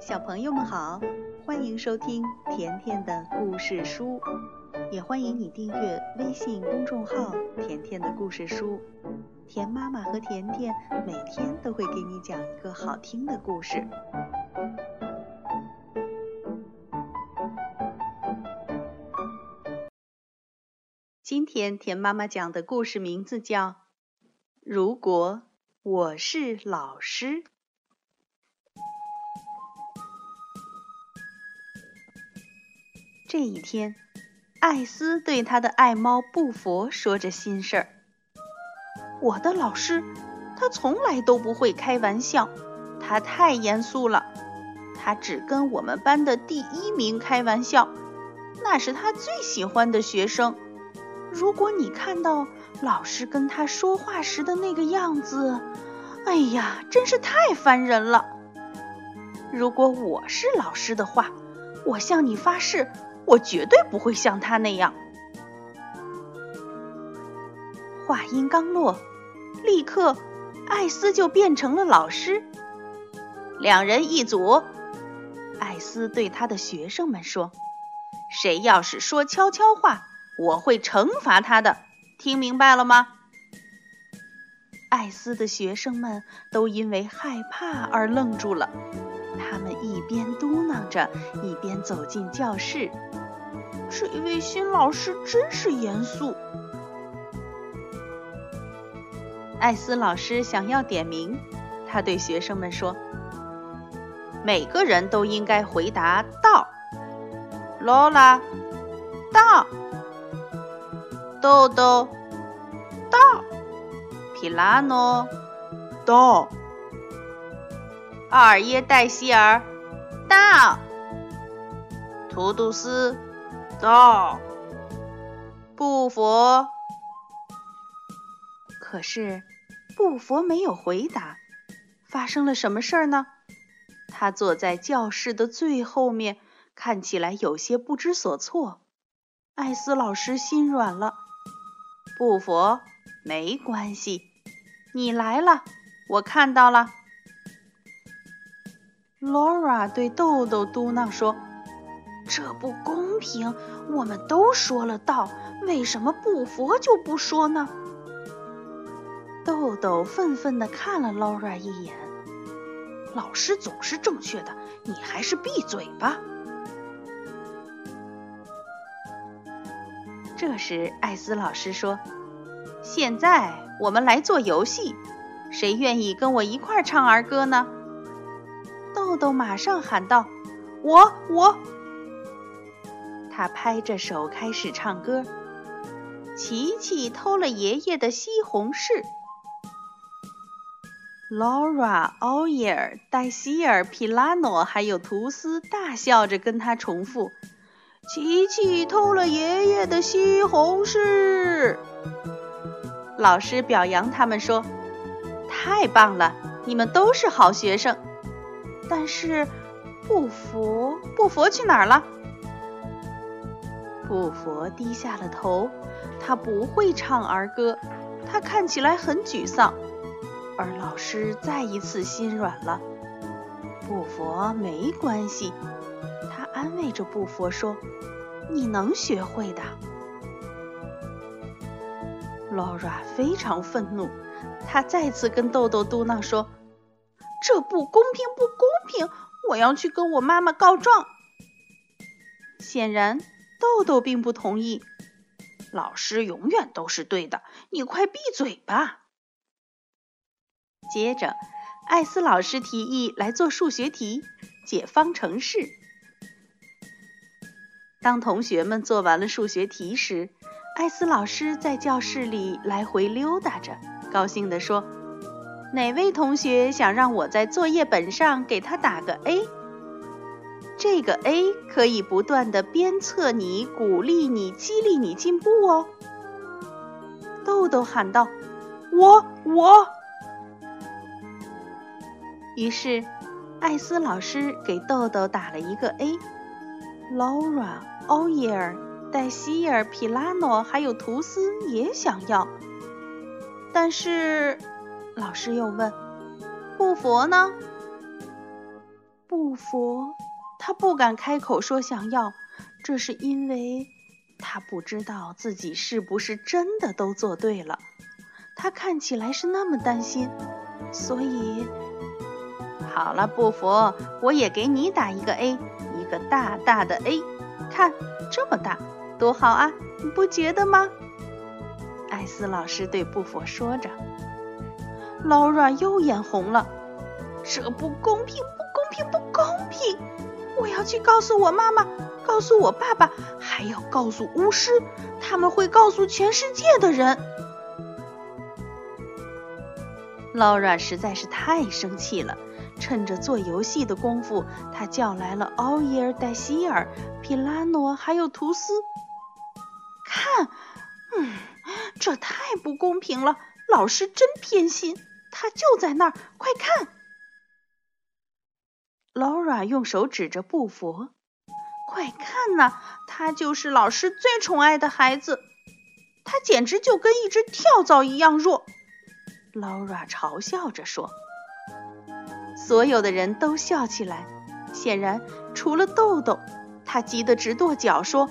小朋友们好，欢迎收听甜甜的故事书，也欢迎你订阅微信公众号“甜甜的故事书”。甜妈妈和甜甜每天都会给你讲一个好听的故事。今天甜妈妈讲的故事名字叫《如果我是老师》。这一天，艾斯对他的爱猫布佛说着心事儿：“我的老师，他从来都不会开玩笑，他太严肃了。他只跟我们班的第一名开玩笑，那是他最喜欢的学生。如果你看到老师跟他说话时的那个样子，哎呀，真是太烦人了。如果我是老师的话，我向你发誓。”我绝对不会像他那样。话音刚落，立刻，艾斯就变成了老师。两人一组，艾斯对他的学生们说：“谁要是说悄悄话，我会惩罚他的。听明白了吗？”艾斯的学生们都因为害怕而愣住了。边嘟囔着，一边走进教室。这位新老师真是严肃。艾斯老师想要点名，他对学生们说：“每个人都应该回答到。罗拉，到；豆豆，到；皮拉诺，到；阿尔耶戴希尔，到；图杜斯。”到，布佛。可是，布佛没有回答。发生了什么事儿呢？他坐在教室的最后面，看起来有些不知所措。艾斯老师心软了。布佛，没关系，你来了，我看到了。Laura 对豆豆嘟囔说。这不公平！我们都说了道，为什么不佛就不说呢？豆豆愤愤地看了 Laura 一眼。老师总是正确的，你还是闭嘴吧。这时，艾斯老师说：“现在我们来做游戏，谁愿意跟我一块唱儿歌呢？”豆豆马上喊道：“我，我。”他拍着手开始唱歌。琪琪偷了爷爷的西红柿。Laura、奥耶尔、黛西尔、皮拉诺还有图斯大笑着跟他重复：“琪琪偷了爷爷的西红柿。”老师表扬他们说：“太棒了，你们都是好学生。”但是，布佛，布佛去哪儿了？布佛低下了头，他不会唱儿歌，他看起来很沮丧。而老师再一次心软了。布佛没关系，他安慰着布佛说：“你能学会的。” Laura 非常愤怒，他再次跟豆豆嘟囔说：“这不公平，不公平！我要去跟我妈妈告状。”显然。豆豆并不同意，老师永远都是对的，你快闭嘴吧。接着，艾斯老师提议来做数学题，解方程式。当同学们做完了数学题时，艾斯老师在教室里来回溜达着，高兴地说：“哪位同学想让我在作业本上给他打个 A？” 这个 A 可以不断的鞭策你、鼓励你、激励你进步哦。豆豆喊道：“我我。”于是，艾斯老师给豆豆打了一个 A。Laura、欧耶尔、黛西尔、皮拉诺还有图斯也想要，但是老师又问：“布佛呢？”布佛，他不敢开口说想要，这是因为他不知道自己是不是真的都做对了。他看起来是那么担心，所以好了，布佛，我也给你打一个 A，一个大大的 A，看这么大，多好啊，你不觉得吗？艾斯老师对布佛说着。劳拉又眼红了，这不公平，不公平，不公平！我要去告诉我妈妈，告诉我爸爸，还要告诉巫师，他们会告诉全世界的人。劳拉实在是太生气了，趁着做游戏的功夫，他叫来了奥耶尔、黛西尔、皮拉诺还有图斯。看，嗯，这太不公平了，老师真偏心。他就在那儿，快看！Laura 用手指着布佛，快看呐，他就是老师最宠爱的孩子，他简直就跟一只跳蚤一样弱。Laura 嘲笑着说。所有的人都笑起来，显然除了豆豆，他急得直跺脚，说：“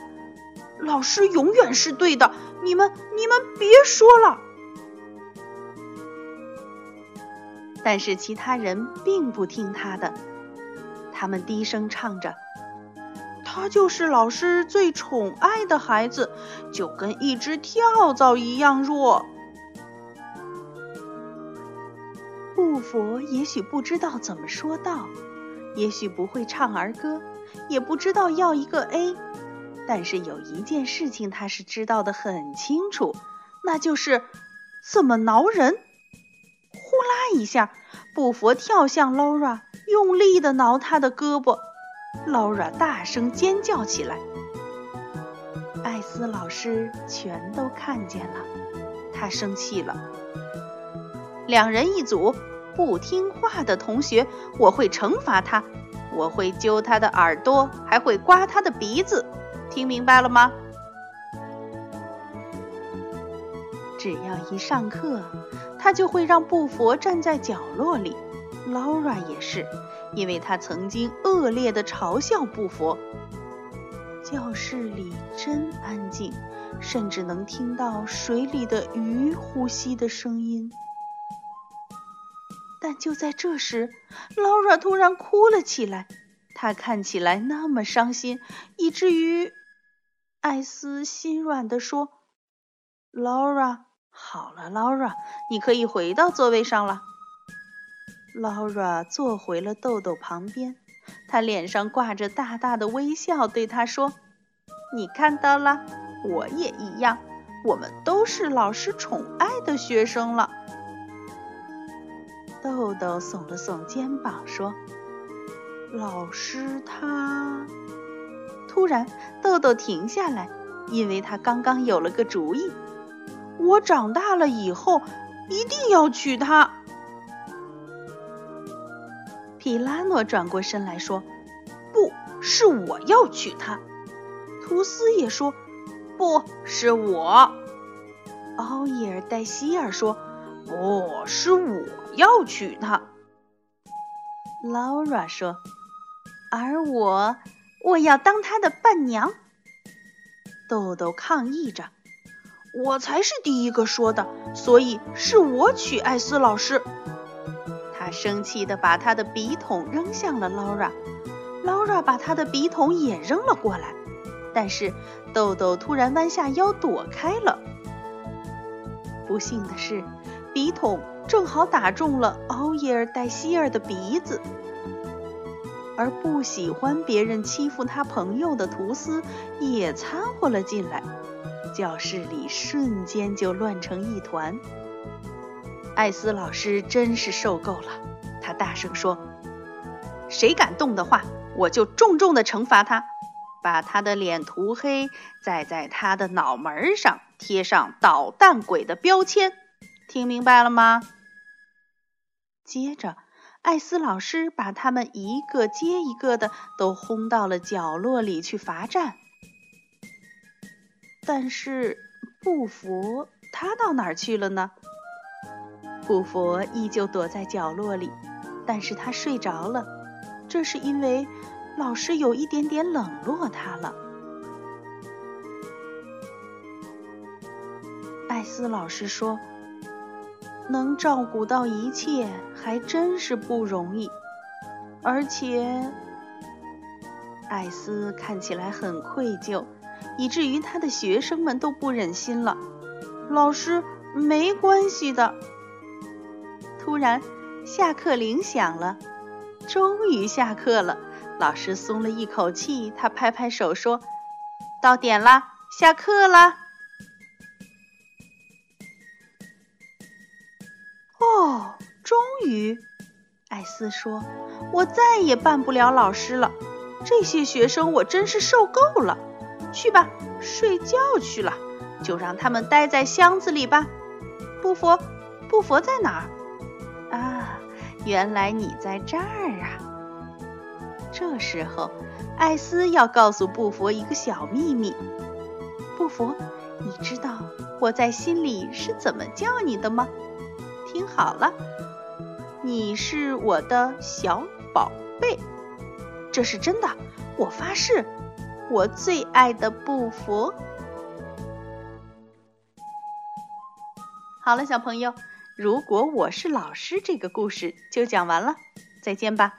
老师永远是对的，你们你们别说了。”但是其他人并不听他的，他们低声唱着：“他就是老师最宠爱的孩子，就跟一只跳蚤一样弱。”布佛也许不知道怎么说道，也许不会唱儿歌，也不知道要一个 A，但是有一件事情他是知道的很清楚，那就是怎么挠人。呼啦一下，布佛跳向 Laura，用力地挠她的胳膊。Laura 大声尖叫起来。艾斯老师全都看见了，他生气了。两人一组，不听话的同学，我会惩罚他，我会揪他的耳朵，还会刮他的鼻子，听明白了吗？只要一上课。他就会让布佛站在角落里，Laura 也是，因为他曾经恶劣地嘲笑布佛。教室里真安静，甚至能听到水里的鱼呼吸的声音。但就在这时，Laura 突然哭了起来，她看起来那么伤心，以至于艾斯心软地说：“Laura。”好了，Laura，你可以回到座位上了。Laura 坐回了豆豆旁边，她脸上挂着大大的微笑，对他说：“你看到了，我也一样，我们都是老师宠爱的学生了。”豆豆耸了耸肩膀，说：“老师他……”突然，豆豆停下来，因为他刚刚有了个主意。我长大了以后一定要娶她。皮拉诺转过身来说：“不是我要娶她。”图斯也说：“不是我。”奥伊尔黛希尔说：“不是我要娶她。”劳拉说：“而我，我要当她的伴娘。”豆豆抗议着。我才是第一个说的，所以是我娶艾斯老师。他生气地把他的笔筒扔向了劳拉，劳拉把他的笔筒也扔了过来，但是豆豆突然弯下腰躲开了。不幸的是，笔筒正好打中了奥耶尔戴希尔的鼻子，而不喜欢别人欺负他朋友的图斯也掺和了进来。教室里瞬间就乱成一团。艾斯老师真是受够了，他大声说：“谁敢动的话，我就重重的惩罚他，把他的脸涂黑，再在他的脑门上贴上捣蛋鬼的标签。听明白了吗？”接着，艾斯老师把他们一个接一个的都轰到了角落里去罚站。但是布佛他到哪儿去了呢？布佛依旧躲在角落里，但是他睡着了。这是因为老师有一点点冷落他了。艾斯老师说：“能照顾到一切，还真是不容易。而且，艾斯看起来很愧疚，以至于他的学生们都不忍心了。老师，没关系的。”突然，下课铃响了。终于下课了，老师松了一口气。他拍拍手说：“到点啦，下课啦！”哦，终于，艾斯说：“我再也扮不了老师了。这些学生我真是受够了。去吧，睡觉去了。就让他们待在箱子里吧。布佛，布佛在哪儿？”啊原来你在这儿啊！这时候，艾斯要告诉布佛一个小秘密。布佛，你知道我在心里是怎么叫你的吗？听好了，你是我的小宝贝，这是真的，我发誓，我最爱的布佛。好了，小朋友。如果我是老师，这个故事就讲完了，再见吧。